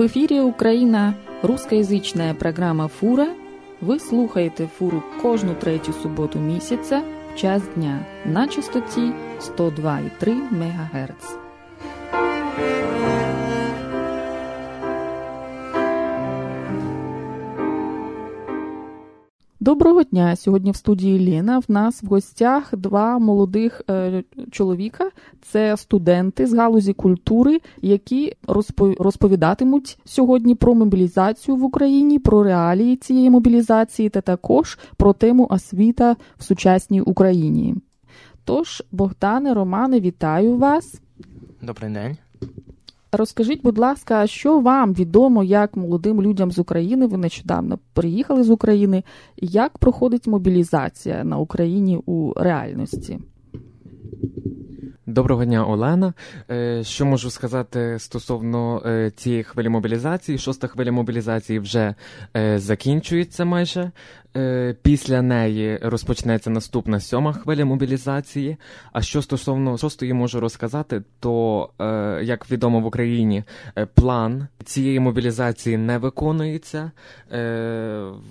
В ефірі Україна рускоязична програма Фура. Ви слухаєте фуру кожну третю суботу місяця в час дня на частоті 102,3 МГц. Доброго дня! Сьогодні в студії Ліна. В нас в гостях два молодих е, чоловіка. Це студенти з галузі культури, які розповідатимуть сьогодні про мобілізацію в Україні, про реалії цієї мобілізації та також про тему освіта в сучасній Україні. Тож, Богдане, Романе, вітаю вас. Добрий день. Розкажіть, будь ласка, що вам відомо як молодим людям з України? Ви нещодавно приїхали з України. Як проходить мобілізація на Україні у реальності? Доброго дня, Олена. Е, що можу сказати стосовно е, цієї хвилі мобілізації? Шоста хвиля мобілізації вже е, закінчується майже. Після неї розпочнеться наступна сьома хвиля мобілізації. А що стосовно шостої можу розказати, то як відомо в Україні план цієї мобілізації не виконується.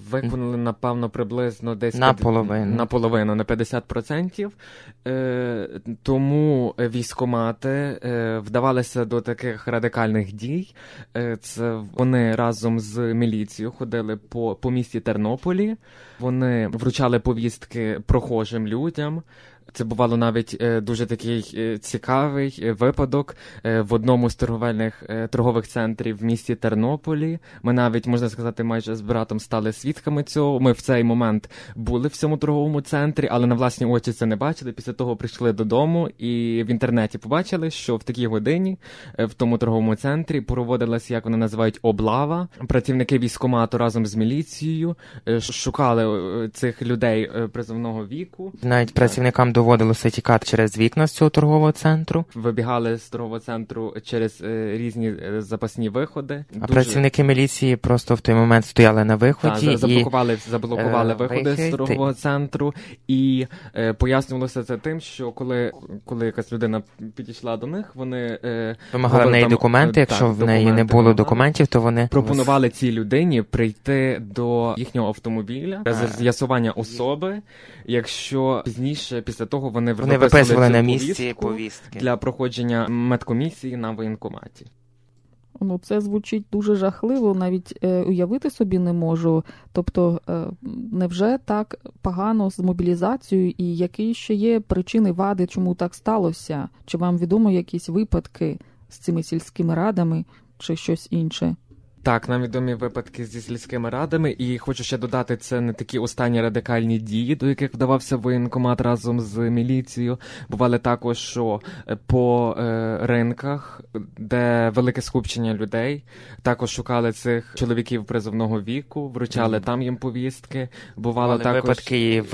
Виконали напевно приблизно десь на половину на половину на 50%. Тому військомати вдавалися до таких радикальних дій. Це вони разом з міліцією ходили по, по місті Тернополі. Вони вручали повістки прохожим людям, це бувало навіть е, дуже такий е, цікавий е, випадок в одному з торговельних торгових центрів в місті Тернополі. Ми навіть можна сказати, майже з братом стали свідками цього. Ми в цей момент були в цьому торговому центрі, але на власні очі це не бачили. Після того прийшли додому і в інтернеті побачили, що в такій годині в тому торговому центрі проводилася, як вони називають, облава. Працівники військомату разом з міліцією шукали цих людей призовного віку. Навіть працівникам доводилося тікати через вікна з цього торгового центру. Вибігали з торгового центру через е, різні е, запасні виходи. А Дуже... працівники міліції просто в той момент стояли на виході заблокували, і... заблокували е, виходи вихід. з торгового центру, і е, пояснювалося це тим, що коли коли якась людина підійшла до них, вони е, вимагали в неї там, документи. Якщо так, в неї не було документів, то вони пропонували цій людині прийти до їхнього автомобіля з'ясування особи, якщо пізніше після того вони, вони виписували на місці повістки для проходження медкомісії на воєнкоматі. Ну, це звучить дуже жахливо, навіть е, уявити собі не можу. Тобто, е, невже так погано з мобілізацією, і які ще є причини вади, чому так сталося? Чи вам відомо якісь випадки з цими сільськими радами, чи щось інше? Так, нам відомі випадки зі сільськими радами, і хочу ще додати, це не такі останні радикальні дії, до яких вдавався воєнкомат разом з міліцією. Бували також, що е, по е, ринках, де велике скупчення людей, також шукали цих чоловіків призовного віку, вручали mm. там їм повістки. Бували також випадки в,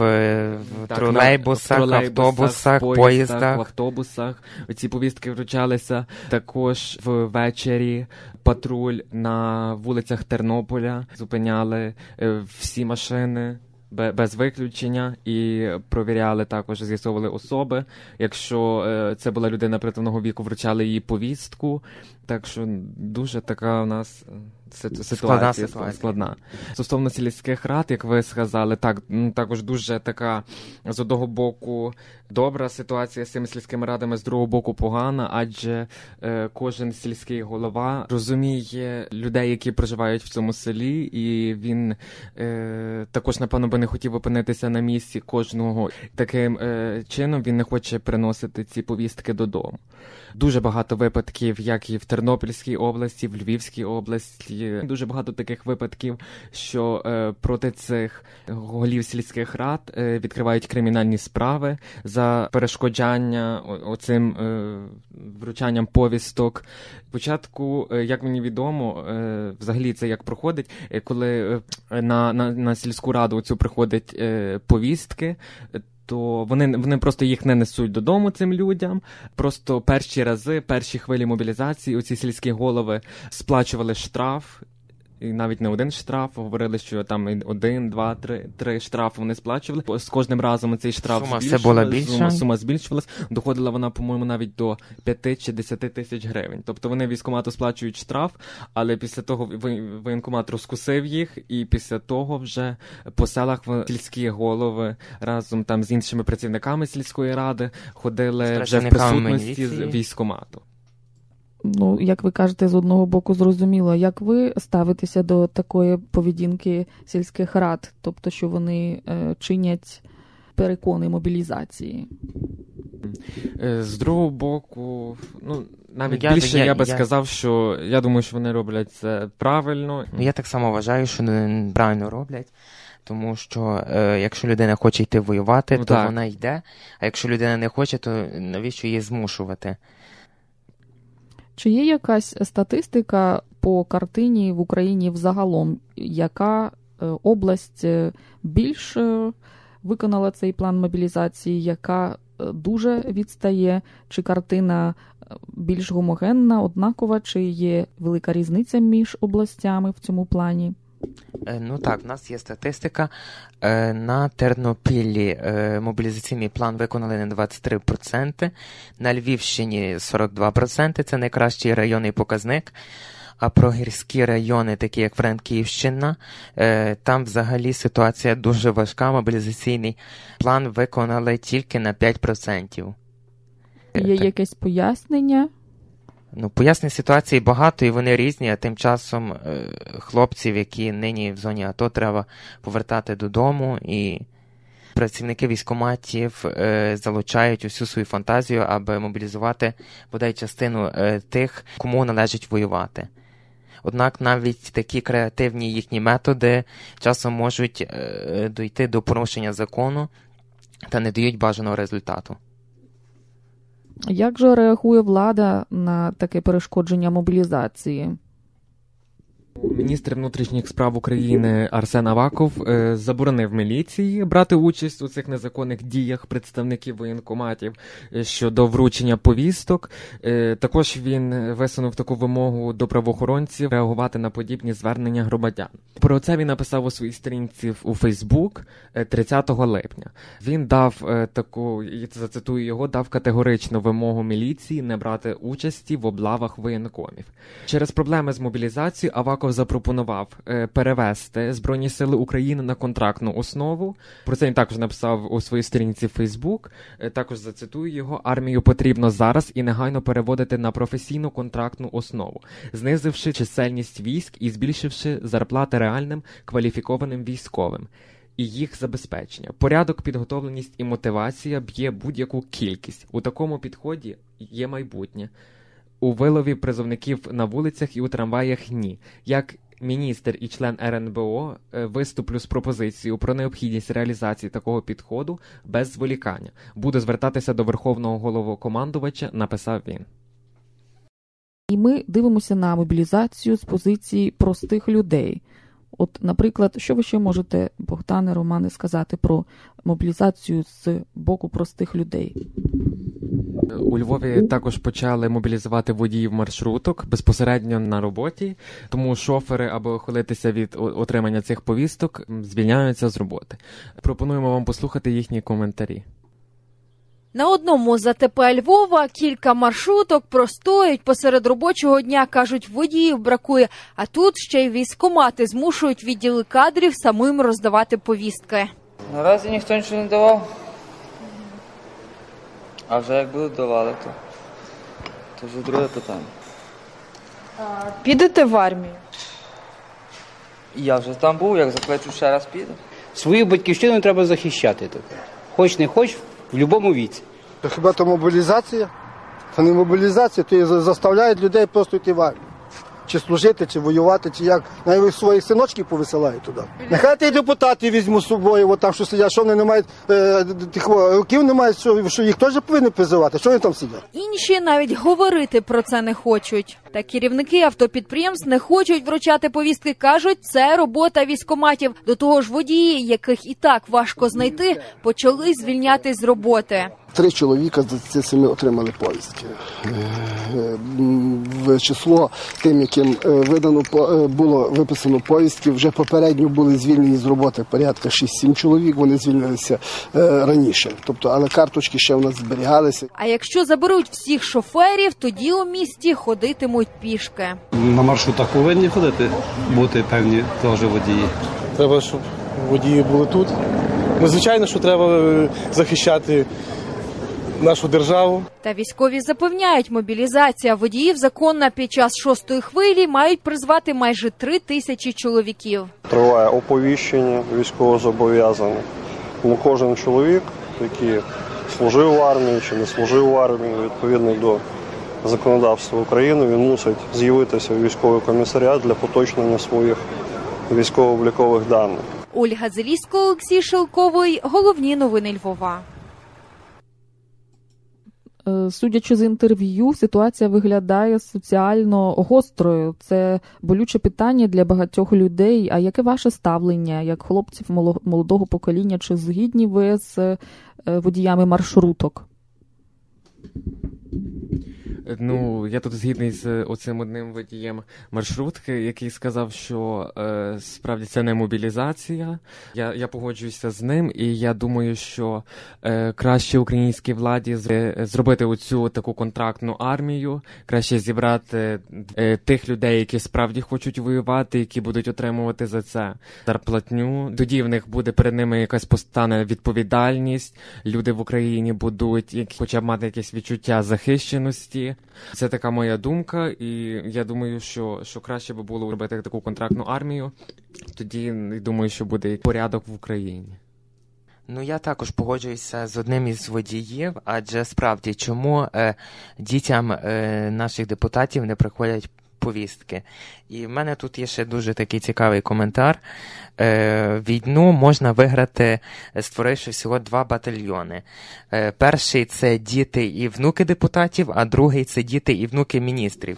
в так, тролейбусах, в автобусах, поїздах, поїздах, в автобусах. Ці повістки вручалися також ввечері. Патруль на вулицях Тернополя зупиняли е, всі машини. Без виключення і провіряли також, з'ясовували особи. Якщо е, це була людина притомного віку, вручали їй повістку. Так що дуже така у нас ситуація складна. складна. Стосовно сільських рад, як ви сказали, так також дуже така з одного боку добра ситуація з цими сільськими радами, з другого боку погана, адже е, кожен сільський голова розуміє людей, які проживають в цьому селі, і він е, також, напевно, би не хотів опинитися на місці кожного таким е, чином. Він не хоче приносити ці повістки додому. Дуже багато випадків, як і в Тернопільській області, в Львівській області. Дуже багато таких випадків, що е, проти цих голів сільських рад е, відкривають кримінальні справи за перешкоджання оцим е, вручанням повісток. Спочатку, як мені відомо, взагалі це як проходить, коли на, на, на сільську раду цю приходять повістки то вони вони просто їх не несуть додому цим людям. Просто перші рази, перші хвилі мобілізації, оці сільські голови сплачували штраф і навіть не один штраф. Говорили, що там один, два, три три штрафи вони сплачували. З кожним разом цей штраф сума все була більша. Сума, сума збільшувалась. Доходила вона, по-моєму, навіть до 5 чи 10 тисяч гривень. Тобто вони військомату сплачують штраф, але після того воєнкомат розкусив їх, і після того вже по селах сільські голови разом там з іншими працівниками сільської ради ходили вже в присутності з військомату ну, як ви кажете, з одного боку зрозуміло, як ви ставитеся до такої поведінки сільських рад, тобто, що вони е, чинять перекони мобілізації? Е, з другого боку, ну навіть я, більше я, я би я... сказав, що я думаю, що вони роблять це правильно. Ну, я так само вважаю, що вони правильно роблять. Тому що е, якщо людина хоче йти воювати, ну, то так. вона йде. А якщо людина не хоче, то навіщо її змушувати? Чи є якась статистика по картині в Україні взагалом, яка е, область е, більш е, виконала цей план мобілізації, яка дуже відстає, чи картина більш гомогенна, однакова, чи є велика різниця між областями в цьому плані? Е, ну так, в нас є статистика. Е, на Тернопіллі е, мобілізаційний план виконали на 23%, на Львівщині 42%, це найкращий районний показник. А про гірські райони, такі як Франківщина, там взагалі ситуація дуже важка. Мобілізаційний план виконали тільки на 5%. Є якесь пояснення? Ну, пояснень ситуації багато і вони різні, а тим часом е, хлопців, які нині в зоні АТО, треба повертати додому, і працівники військоматів е, залучають усю свою фантазію, аби мобілізувати бодай частину е, тих, кому належить воювати. Однак навіть такі креативні їхні методи часом можуть е, дойти до порушення закону та не дають бажаного результату. Як же реагує влада на таке перешкодження мобілізації? Міністр внутрішніх справ України Арсен Аваков е, заборонив міліції брати участь у цих незаконних діях представників воєнкоматів е, щодо вручення повісток. Е, також він висунув таку вимогу до правоохоронців реагувати на подібні звернення громадян. Про це він написав у своїй сторінці у Фейсбук 30 липня. Він дав таку і зацитую його, дав категоричну вимогу міліції не брати участі в облавах воєнкомів через проблеми з мобілізацією. Аваков Аваков запропонував е, перевести Збройні Сили України на контрактну основу. Про це він також написав у своїй сторінці Фейсбук. Також зацитую його: армію потрібно зараз і негайно переводити на професійну контрактну основу, знизивши чисельність військ і збільшивши зарплати реальним кваліфікованим військовим. І їх забезпечення, порядок, підготовленість і мотивація б'є будь-яку кількість. У такому підході є майбутнє у вилові призовників на вулицях і у трамваях ні. Як міністр і член РНБО е, виступлю з пропозицією про необхідність реалізації такого підходу без зволікання. Буду звертатися до верховного головокомандувача, написав він. І ми дивимося на мобілізацію з позиції простих людей. От, наприклад, що ви ще можете, Богдане Романе, сказати про мобілізацію з боку простих людей? У Львові також почали мобілізувати водіїв маршруток безпосередньо на роботі, тому шофери, аби ухилитися від отримання цих повісток, звільняються з роботи. Пропонуємо вам послухати їхні коментарі. На одному з АТП Львова кілька маршруток простоють посеред робочого дня. кажуть, водіїв бракує. А тут ще й військомати змушують відділи кадрів самим роздавати повістки. Наразі ніхто нічого не давав. А вже як будуть давали, то, то вже друге питання. Підете в армію? Я вже там був, як закличу ще раз піду. Свою батьківщину треба захищати. Тепер. Хоч не хоч, в будь-якому віці. То хіба то мобілізація? Та не мобілізація, то заставляють людей просто йти в армію чи служити, чи воювати, чи як. Навіть своїх синочків повисилають туди. Нехай ті депутати візьмуть з собою, от там що сидять, що вони не мають е, тих років не мають, що, що їх теж повинні призивати. Що вони там сидять? Інші навіть говорити про це не хочуть. Та керівники автопідприємств не хочуть вручати повістки. кажуть, це робота військоматів. До того ж, водії, яких і так важко знайти, почали звільняти з роботи. Три чоловіка з 27 отримали повістки. В число тим, яким видано було виписано повістки, вже попередньо були звільнені з роботи порядка 6-7 чоловік. Вони звільнилися раніше. Тобто, але карточки ще в нас зберігалися. А якщо заберуть всіх шоферів, тоді у місті ходитимуть пішки. На маршрутах повинні ходити, бути певні теж водії. Треба, щоб водії були тут. Ну, звичайно, що треба захищати нашу державу. Та військові запевняють, мобілізація водіїв законна під час шостої хвилі мають призвати майже три тисячі чоловіків. Триває оповіщення військовозобов'язаних. Ну, кожен чоловік, який служив в армії чи не служив в армії, відповідно до законодавства України, він мусить з'явитися в військовий комісаріат для поточнення своїх військово-облікових даних. Ольга Зелісько, Олексій Шелковий. Головні новини Львова. Е, судячи з інтерв'ю, ситуація виглядає соціально гострою. Це болюче питання для багатьох людей. А яке ваше ставлення як хлопців молодого покоління? Чи згідні ви з е, водіями маршруток? Ну, я тут згідний з оцим одним водієм маршрутки, який сказав, що е, справді це не мобілізація. Я я погоджуюся з ним, і я думаю, що е, краще українській владі зробити оцю таку контрактну армію, краще зібрати е, тих людей, які справді хочуть воювати, які будуть отримувати за це зарплатню. Тоді в них буде перед ними якась постане відповідальність. Люди в Україні будуть хоча б мати якесь відчуття захищеності. Це така моя думка, і я думаю, що що краще би було робити таку контрактну армію. Тоді думаю, що буде порядок в Україні. Ну, я також погоджуюся з одним із водіїв, адже справді чому е, дітям е, наших депутатів не приходять повістки. І в мене тут є ще дуже такий цікавий коментар. Е, Війну можна виграти, створивши всього два батальйони. Е, Перший це діти і внуки депутатів, а другий це діти і внуки міністрів.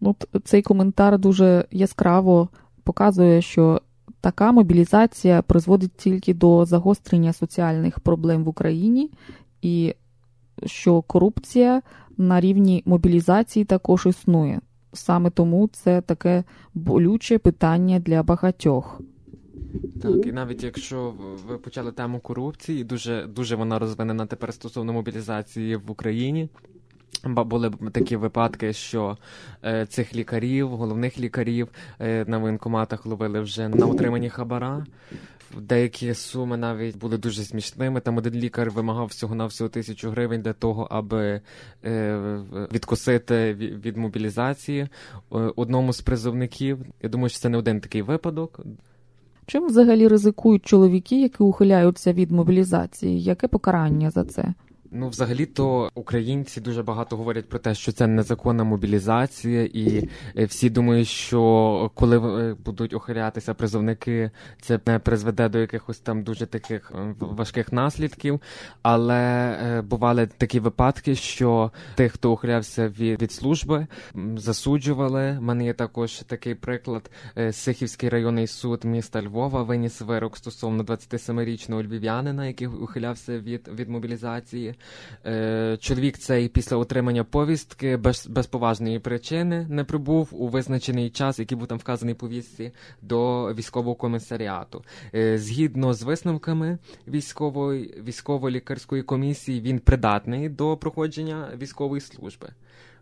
От Цей коментар дуже яскраво показує, що така мобілізація призводить тільки до загострення соціальних проблем в Україні, і що корупція на рівні мобілізації також існує. Саме тому це таке болюче питання для багатьох. Так, і навіть якщо ви почали тему корупції, дуже дуже вона розвинена тепер стосовно мобілізації в Україні. Були такі випадки, що е, цих лікарів, головних лікарів е, на воєнкоматах ловили вже на отриманні хабара. Деякі суми навіть були дуже смішними. Там один лікар вимагав всього на всього тисячу гривень для того, аби е, відкусити від мобілізації е, одному з призовників. Я думаю, що це не один такий випадок. Чим взагалі ризикують чоловіки, які ухиляються від мобілізації? Яке покарання за це? Ну, взагалі-то українці дуже багато говорять про те, що це незаконна мобілізація, і е, всі думають, що коли е, будуть охилятися призовники, це не призведе до якихось там дуже таких е, важких наслідків. Але бували такі випадки, що тих, хто ухилявся від від служби, засуджували. У мене є також такий приклад. Сихівський районний суд міста Львова виніс вирок стосовно 27-річного львів'янина, який ухилявся від, від мобілізації. Е, чоловік цей після отримання повістки без без поважної причини не прибув у визначений час, який був там вказаний повістці, до військового комісаріату. Е, згідно з висновками військової військово-лікарської комісії, він придатний до проходження військової служби.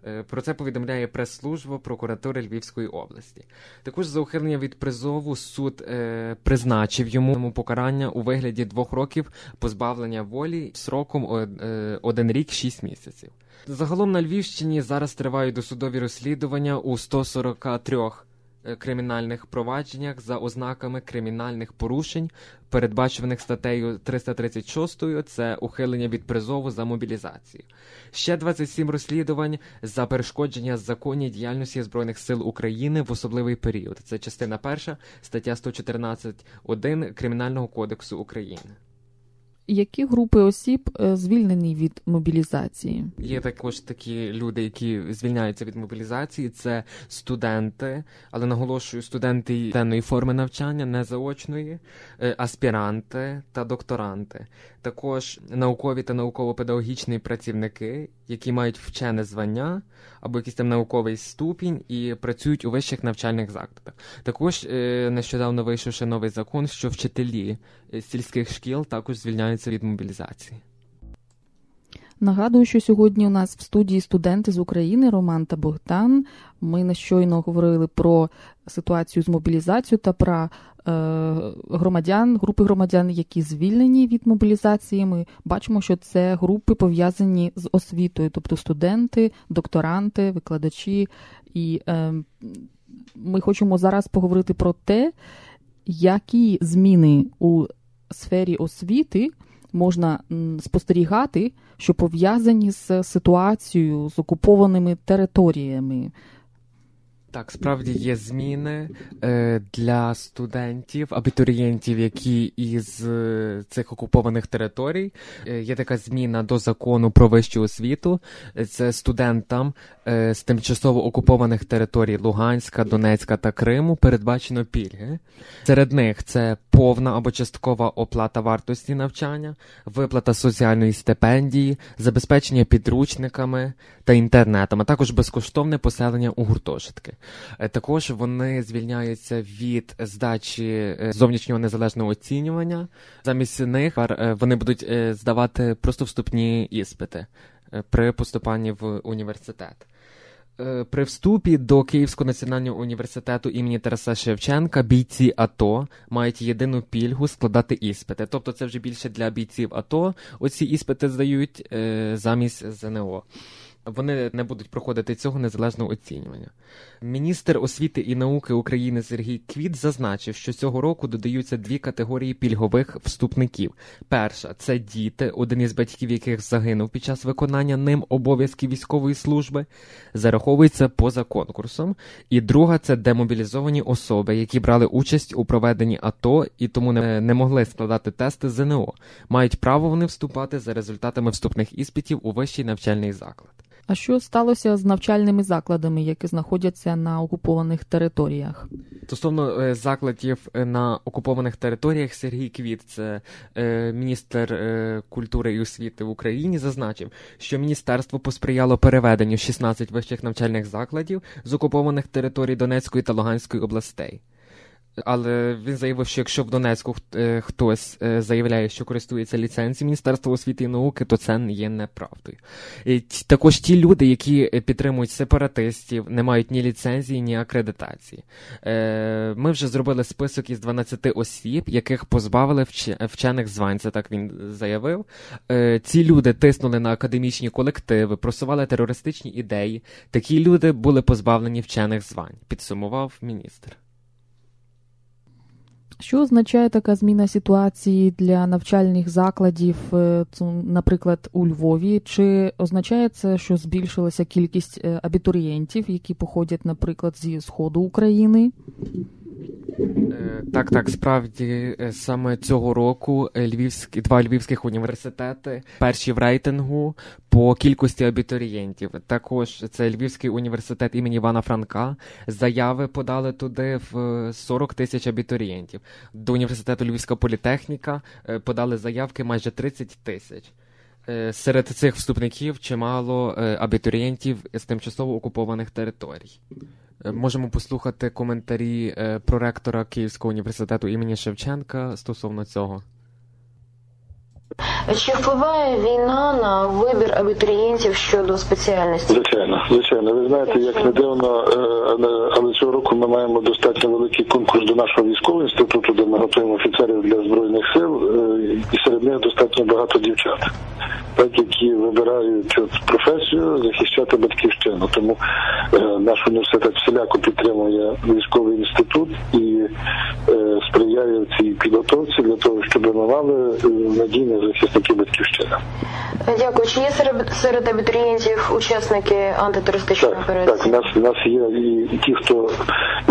Е, про це повідомляє прес-служба прокуратури Львівської області. Також за ухилення від призову суд е, призначив йому покарання у вигляді двох років позбавлення волі сроком е, один рік шість місяців. Загалом на Львівщині зараз тривають досудові розслідування у 143 Е, кримінальних провадженнях за ознаками кримінальних порушень, передбачених статтею 336, це ухилення від призову за мобілізацію. Ще 27 розслідувань за перешкодження законній діяльності Збройних сил України в особливий період. Це частина перша, стаття 114.1 Кримінального кодексу України. Які групи осіб е, звільнені від мобілізації? Є також такі люди, які звільняються від мобілізації. Це студенти, але наголошую, студенти денної форми навчання, не заочної, е, аспіранти та докторанти. Також наукові та науково-педагогічні працівники, які мають вчене звання або якийсь там науковий ступінь і працюють у вищих навчальних закладах. Також е, нещодавно вийшов ще новий закон, що вчителі сільських шкіл також звільняються від мобілізації. Нагадую, що сьогодні у нас в студії студенти з України Роман та Богдан. Ми нещойно говорили про ситуацію з мобілізацією та про е, громадян, групи громадян, які звільнені від мобілізації. Ми бачимо, що це групи пов'язані з освітою, тобто студенти, докторанти, викладачі. І е, ми хочемо зараз поговорити про те, які зміни у сфері освіти можна спостерігати, що пов'язані з ситуацією з окупованими територіями. Так, справді є зміни е, для студентів, абітурієнтів, які із е, цих окупованих територій. Е, є така зміна до закону про вищу освіту. Це студентам з тимчасово окупованих територій Луганська, Донецька та Криму передбачено пільги. Серед них це повна або часткова оплата вартості навчання, виплата соціальної стипендії, забезпечення підручниками та інтернетом, а також безкоштовне поселення у гуртожитки. Е, також вони звільняються від здачі е, зовнішнього незалежного оцінювання. Замість них е, вони будуть здавати просто вступні іспити при поступанні в університет. При вступі до Київського національного університету імені Тараса Шевченка бійці АТО мають єдину пільгу складати іспити. Тобто це вже більше для бійців АТО. Оці іспити здають замість ЗНО вони не будуть проходити цього незалежного оцінювання. Міністр освіти і науки України Сергій Квіт зазначив, що цього року додаються дві категорії пільгових вступників. Перша це діти, один із батьків яких загинув під час виконання ним обов'язків військової служби, зараховується поза конкурсом. І друга це демобілізовані особи, які брали участь у проведенні АТО і тому не, не могли складати тести ЗНО. Мають право вони вступати за результатами вступних іспитів у вищий навчальний заклад. А що сталося з навчальними закладами, які знаходяться на окупованих територіях? Стосовно е, закладів е, на окупованих територіях, Сергій Квіт, це е, міністр культури і освіти в Україні, зазначив, що міністерство посприяло переведенню 16 вищих навчальних закладів з окупованих територій Донецької та Луганської областей. Але він заявив, що якщо в Донецьку е, хтось е, заявляє, що користується ліцензією Міністерства освіти і науки, то це є неправдою. Також ті люди, які е, підтримують сепаратистів, не мають ні ліцензії, ні акредитації. Ми вже зробили список із 12 осіб, яких позбавили вчених звань. Це так він заявив. Ці люди тиснули на академічні колективи, просували терористичні ідеї. Такі люди були позбавлені вчених звань, підсумував міністр. Що означає така зміна ситуації для навчальних закладів, е, наприклад, у Львові? Чи означає це, що збільшилася кількість е, абітурієнтів, які походять, наприклад, зі сходу України? Е, так, так, справді е, саме цього року е, львівські два львівських університети перші в рейтингу по кількості абітурієнтів. Також це Львівський університет імені Івана Франка. Заяви подали туди в 40 тисяч абітурієнтів. До університету Львівська політехніка подали заявки майже 30 тисяч. Серед цих вступників чимало абітурієнтів з тимчасово окупованих територій. Е, можемо послухати коментарі е, проректора Київського університету імені Шевченка стосовно цього. Чи впливає війна на вибір абітурієнтів щодо спеціальності? Звичайно, звичайно. Ви знаєте, як не дивно, е, але цього року ми маємо достатньо великий конкурс до нашого військового інституту, де ми готуємо офіцерів для збройних сил, і серед них достатньо багато дівчат. так, які вибирають професію захищати батьківщину. Тому е, наш університет всіляко підтримує військовий інститут і е, сприяє цій підготовці для того, щоб ми мали е, надійні захисники батьківщини. Дякую. Чи є серед, серед абітурієнтів учасники антитерористичної Так, операції? так, у нас у нас є і ті, хто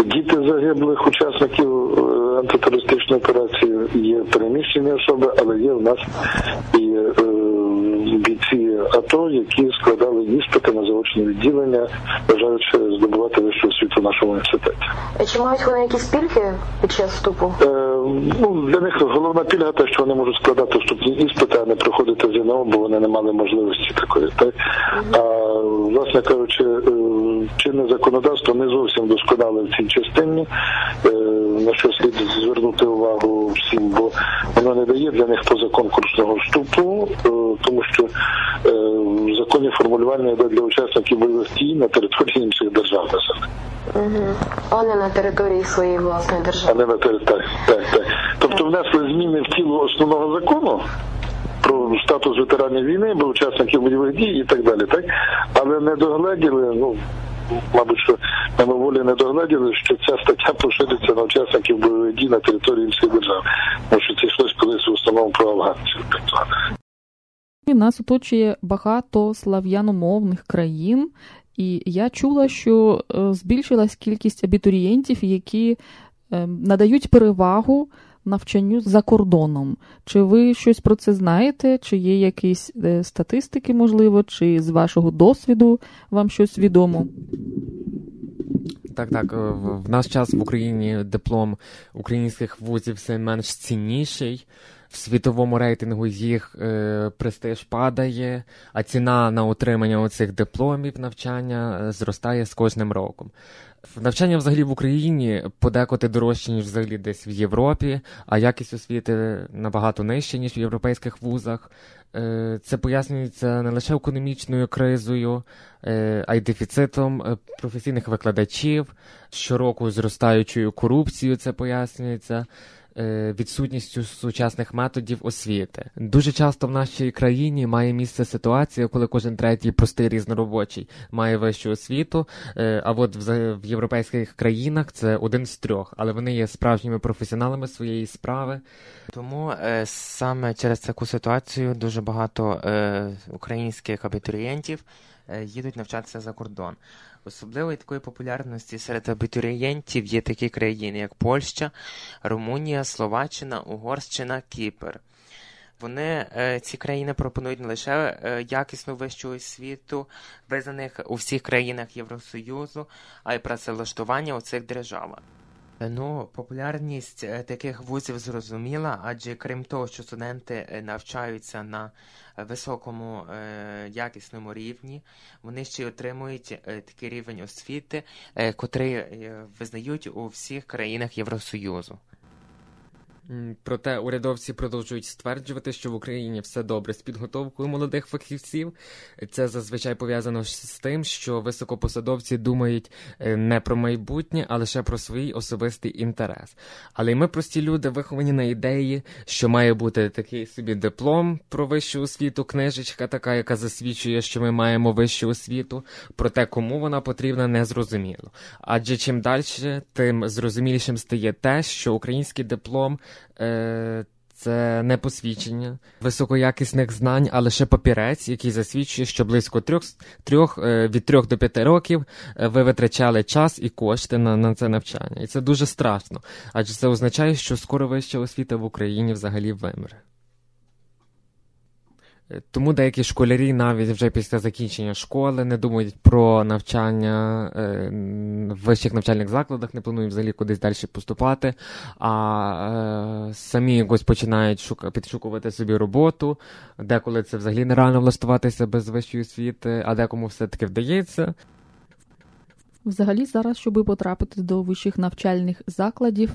діти загиблих учасників е, антитерористичної операції, є переміщені особи, але є у нас і е, бійці АТО, які складали іспити на заочне відділення, бажаючи здобувати вищу освіту в нашому університеті. Чи мають вони якісь пільги під час вступу? Е, ну, для них головна пільга те, що вони можуть складати вступні іспити, а не проходити ЗНО, бо вони не мали можливості такої. Так? А власне кажучи, е, чинне законодавство не зовсім досконале в цій частині, е, на що слід звернути увагу всім, бо воно не дає для них позаконкурсного вступу, е, тому що е, в законі формулювання йде для учасників бойових дій на території інших держав. Угу. А не на території своєї власної держави. а не на території. Так, так. Тобто внесли зміни в тіло основного закону про статус ветеранів війни, бо учасників бойових дій і так далі, так? Але не догледіли, ну, мабуть, що мимоволі не догледіли, що ця стаття пошириться на учасників бойових дій на території інших держав. Тому що це йшлось колись в установу про афганців. Нас оточує багато слав'яномовних країн, і я чула, що е, збільшилась кількість абітурієнтів, які е, надають перевагу навчанню за кордоном. Чи ви щось про це знаєте? Чи є якісь е, статистики, можливо, чи з вашого досвіду вам щось відомо? Так, так. В наш час в Україні диплом українських вузів все менш цінніший. В світовому рейтингу їх е, престиж падає, а ціна на отримання оцих дипломів навчання е, зростає з кожним роком. Навчання взагалі в Україні подекоти дорожче, ніж взагалі десь в Європі, а якість освіти набагато нижча, ніж в європейських вузах. Е, Це пояснюється не лише економічною кризою, е, а й дефіцитом професійних викладачів, щороку зростаючою корупцією це пояснюється. Е, Відсутністю сучасних методів освіти дуже часто в нашій країні має місце ситуація, коли кожен третій простий різноробочий має вищу освіту. е, А от в європейських країнах це один з трьох, але вони є справжніми професіоналами своєї справи. Тому е, саме через таку ситуацію дуже багато українських абітурієнтів їдуть навчатися за кордон. Особливої такої популярності серед абітурієнтів є такі країни, як Польща, Румунія, Словаччина, Угорщина, Кіпр. Вони е, ці країни пропонують не лише е, якісну вищу освіту, визнаних у всіх країнах Євросоюзу, а й працевлаштування у цих державах. Е, Ну, популярність е, таких вузів зрозуміла, адже крім того, що студенти е, навчаються на високому якісному рівні, вони ще й отримують такий рівень освіти, котрий визнають у всіх країнах Євросоюзу. Проте урядовці продовжують стверджувати, що в Україні все добре з підготовкою молодих фахівців. Це зазвичай пов'язано з тим, що високопосадовці думають е, не про майбутнє, а лише про свій особистий інтерес. Але й ми, прості люди, виховані на ідеї, що має бути такий собі диплом про вищу освіту, книжечка, така, яка засвідчує, що ми маємо вищу освіту. Проте кому вона потрібна, не зрозуміло. Адже чим далі, тим зрозумілішим стає те, що український диплом. Е, це не посвідчення високоякісних знань, а лише папірець, який засвідчує, що близько трьох, трьох е, від трьох до п'яти років е, ви витрачали час і кошти на, на це навчання. І це дуже страшно, адже це означає, що скоро вища освіта в Україні взагалі вимре. Е, Тому деякі школярі навіть вже після закінчення школи не думають про навчання е, в вищих навчальних закладах, не планують взагалі кудись далі поступати, а е, самі якось починають підшукувати собі роботу, деколи це взагалі нереально влаштуватися без вищої освіти, а декому все-таки вдається. Взагалі, зараз, щоб потрапити до вищих навчальних закладів,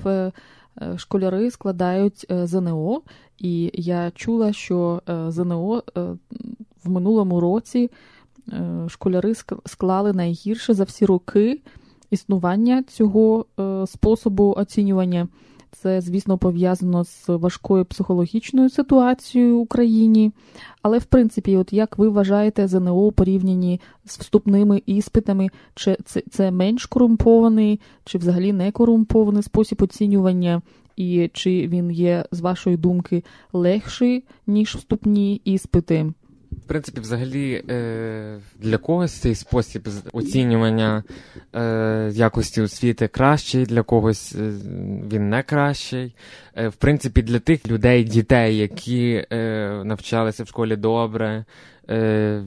школяри складають е, ЗНО, і я чула, що е, ЗНО е, в минулому році е, школяри склали найгірше за всі роки існування цього е, способу оцінювання. Це, звісно, пов'язано з важкою психологічною ситуацією в Україні. Але, в принципі, от як ви вважаєте ЗНО у порівнянні з вступними іспитами, чи це, це менш корумпований, чи взагалі не корумпований спосіб оцінювання, і чи він є, з вашої думки, легший, ніж вступні іспити? В принципі, взагалі, е, для когось цей спосіб оцінювання е, якості освіти кращий, для когось е, він не кращий. В принципі, для тих людей, дітей, які навчалися в школі добре,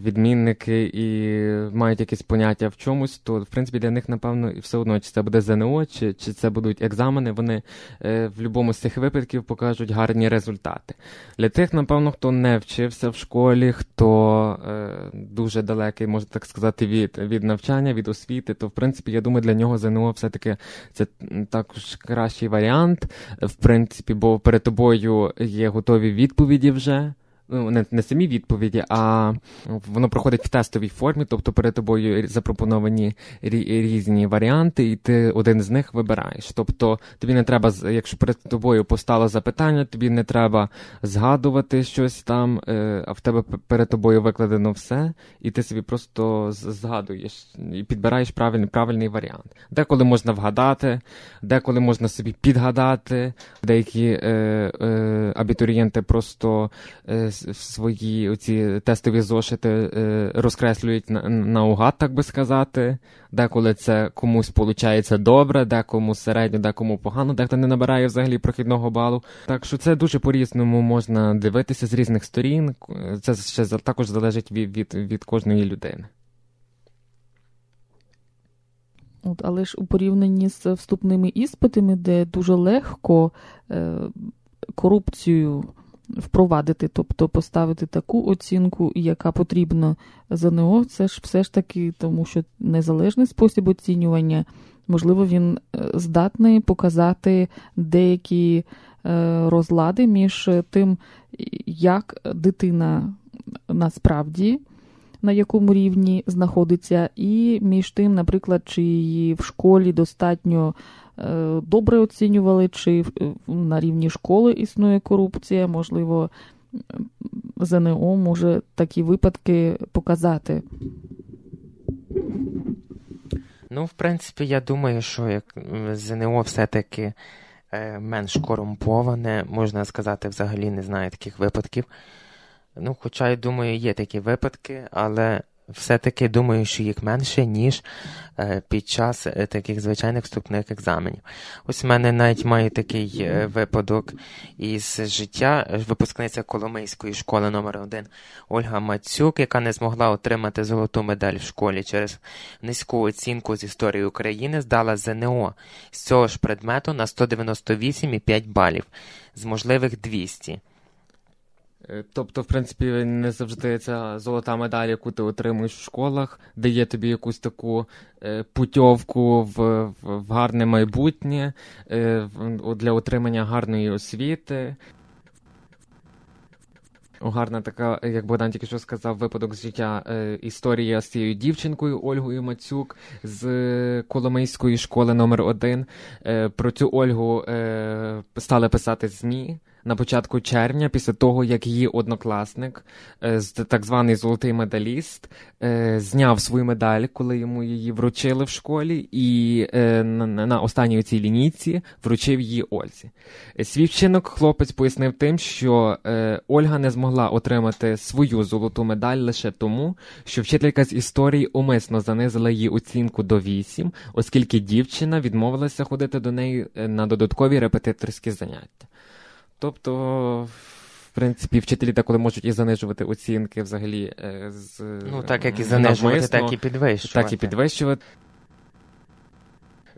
відмінники і мають якісь поняття в чомусь, то в принципі для них, напевно, все одно, чи це буде ЗНО, чи чи це будуть екзамени, вони е, в будь-якому з цих випадків покажуть гарні результати. Для тих, напевно, хто не вчився в школі, хто е, дуже далекий, можна так сказати, від від навчання, від освіти, то в принципі, я думаю, для нього ЗНО все-таки це також кращий варіант, в принципі, бо перед тобою є готові відповіді вже ну, не, не самі відповіді, а воно проходить в тестовій формі, тобто перед тобою запропоновані різні варіанти, і ти один з них вибираєш. Тобто тобі не треба, якщо перед тобою постало запитання, тобі не треба згадувати щось там, е, а в тебе перед тобою викладено все, і ти собі просто згадуєш і підбираєш правильний правильний варіант. Деколи можна вгадати, деколи можна собі підгадати, деякі е, е, абітурієнти просто. Е, свої оці тестові зошити е, розкреслюють на, наугад, так би сказати. Деколи це комусь виходить добре, декому середньо, декому погано, дехто не набирає взагалі прохідного балу. Так що це дуже по-різному можна дивитися з різних сторін. Це ще також залежить від, від, від кожної людини. От, Але ж у порівнянні з вступними іспитами, де дуже легко е, корупцію впровадити, тобто поставити таку оцінку, яка потрібна ЗНО, це ж все ж таки, тому що незалежний спосіб оцінювання, можливо, він е, здатний показати деякі е, розлади між тим, як дитина насправді. На якому рівні знаходиться, і між тим, наприклад, чи її в школі достатньо Е, добре оцінювали, чи на рівні школи існує корупція, можливо, ЗНО може такі випадки показати. Ну, в принципі, я думаю, що як ЗНО все-таки е, менш корумповане, можна сказати, взагалі не знаю таких випадків. Ну, Хоча, я думаю, є такі випадки, але все-таки думаю, що їх менше, ніж е, під час е, таких звичайних вступних екзаменів. Ось в мене навіть має такий е, випадок із життя випускниця Коломийської школи номер 1 Ольга Мацюк, яка не змогла отримати золоту медаль в школі через низьку оцінку з історії України, здала ЗНО з цього ж предмету на 198,5 балів з можливих 200. Е, тобто, в принципі, не завжди ця золота медаль, яку ти отримуєш в школах, дає тобі якусь таку е, путьовку в, в, гарне майбутнє е, для отримання гарної освіти. Гарна така, як Богдан тільки що сказав, випадок з життя історія з цією дівчинкою Ольгою Мацюк з Коломийської школи номер 1 е, Про цю Ольгу стали писати ЗМІ на початку червня, після того, як її однокласник, е, так званий золотий медаліст, е, зняв свою медаль, коли йому її вручили в школі, і е, на останній цій лінійці вручив її Ользі. Свій вчинок хлопець пояснив тим, що Ольга не змогла отримати свою золоту медаль лише тому, що вчителька з історії умисно занизила її оцінку до 8, оскільки дівчина відмовилася ходити до неї на додаткові репетиторські заняття. Тобто, в принципі, вчителі деколи можуть і занижувати оцінки взагалі. Е, з Ну, так як і занижувати, так і підвищувати. Так і підвищувати.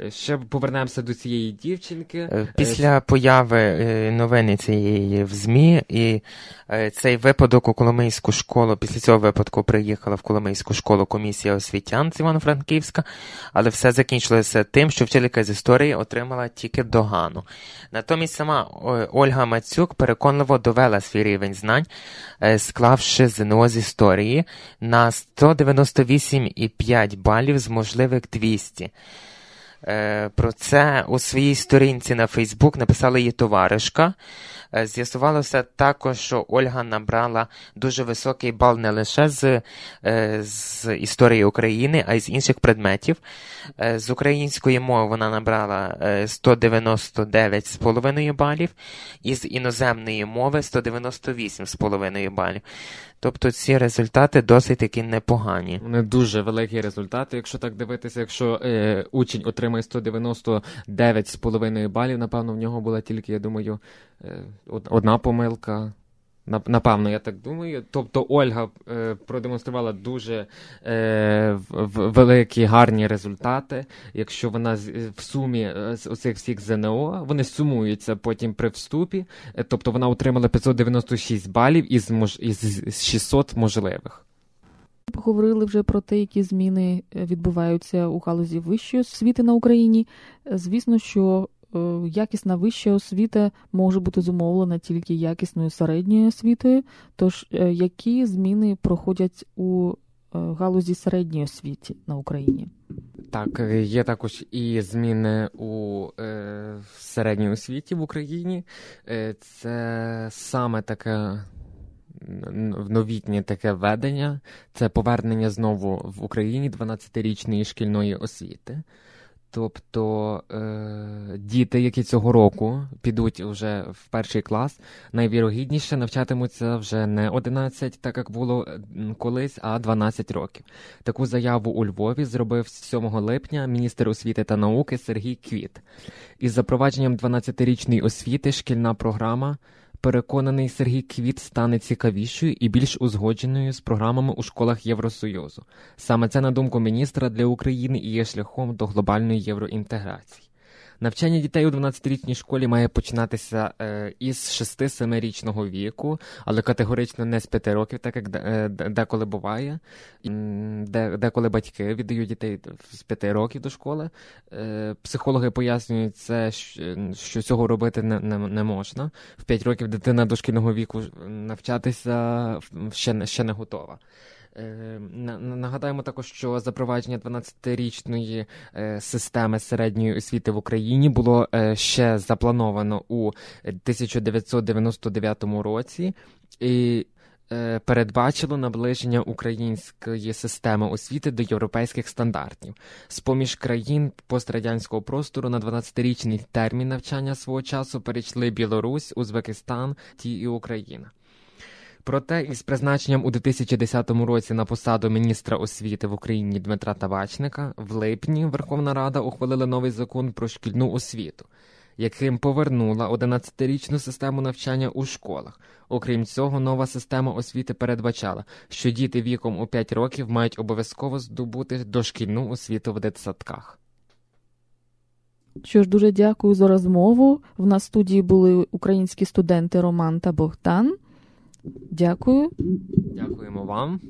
Ще повернемося до цієї дівчинки. Е, після появи е, новини цієї в ЗМІ, і е, цей випадок у Коломийську школу, після цього випадку приїхала в Коломийську школу комісія освітян з Івано-Франківська, але все закінчилося тим, що вчителька з історії отримала тільки догану. Натомість сама Ольга Мацюк переконливо довела свій рівень знань, склавши ЗНО з історії на 198,5 балів з можливих 200. Е, про це у своїй сторінці на Фейсбук написала її товаришка. Е, з'ясувалося також, що Ольга набрала дуже високий бал не лише з е, з історії України, а й з інших предметів. З української мови вона набрала 199,5 балів, і з іноземної мови 198,5 балів. Тобто ці результати досить таки непогані. Не дуже великі результати. Якщо так дивитися, якщо е, учень отримає 199,5 балів, напевно, в нього була тільки, я думаю, е, одна помилка. Напевно, я так думаю. Тобто Ольга е, продемонструвала дуже е, великі гарні результати. Якщо вона в сумі е, з оцих всіх ЗНО, вони сумуються потім при вступі. Е, тобто вона отримала 596 балів із, мож, із 600 можливих. Поговорили вже про те, які зміни е, відбуваються у галузі вищої освіти на Україні. Звісно, що Е, якісна вища освіта може бути зумовлена тільки якісною середньою освітою. Тож, е, які зміни проходять у е, галузі середньої освіти на Україні? Так, є також і зміни у е, середній освіті в Україні. Е, Це саме таке новітнє таке ведення, це повернення знову в Україні 12-річної шкільної освіти. Тобто е, діти, які цього року підуть вже в перший клас, найвірогідніше навчатимуться вже не 11, так як було колись, а 12 років. Таку заяву у Львові зробив 7 липня міністр освіти та науки Сергій Квіт. Із запровадженням 12-річної освіти шкільна програма Переконаний Сергій Квіт стане цікавішою і більш узгодженою з програмами у школах Євросоюзу. Саме це, на думку міністра, для України і є шляхом до глобальної євроінтеграції. Навчання дітей у 12-річній школі має починатися е, із 6-7-річного віку, але категорично не з 5 років, так як е, деколи буває, деколи батьки віддають дітей з 5 років до школи. Е, психологи пояснюють це, що цього робити не, можна. В 5 років дитина дошкільного віку навчатися ще, ще не готова. Е, нагадаємо також, що запровадження 12-річної е, системи середньої освіти в Україні було е, ще заплановано у 1999 році і передбачило наближення української системи освіти до європейських стандартів. З поміж країн пострадянського простору на 12-річний термін навчання свого часу перейшли Білорусь, Узбекистан ті і Україна. Проте із призначенням у 2010 році на посаду міністра освіти в Україні Дмитра Табачника в липні Верховна Рада ухвалила новий закон про шкільну освіту, яким повернула 11-річну систему навчання у школах. Окрім цього, нова система освіти передбачала, що діти віком у 5 років мають обов'язково здобути дошкільну освіту в дитсадках. Що ж, дуже дякую за розмову. В нас в студії були українські студенти Роман та Богдан. Дякую. Дякуємо вам.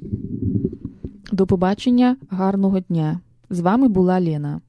До побачення, гарного дня. З вами була Лена.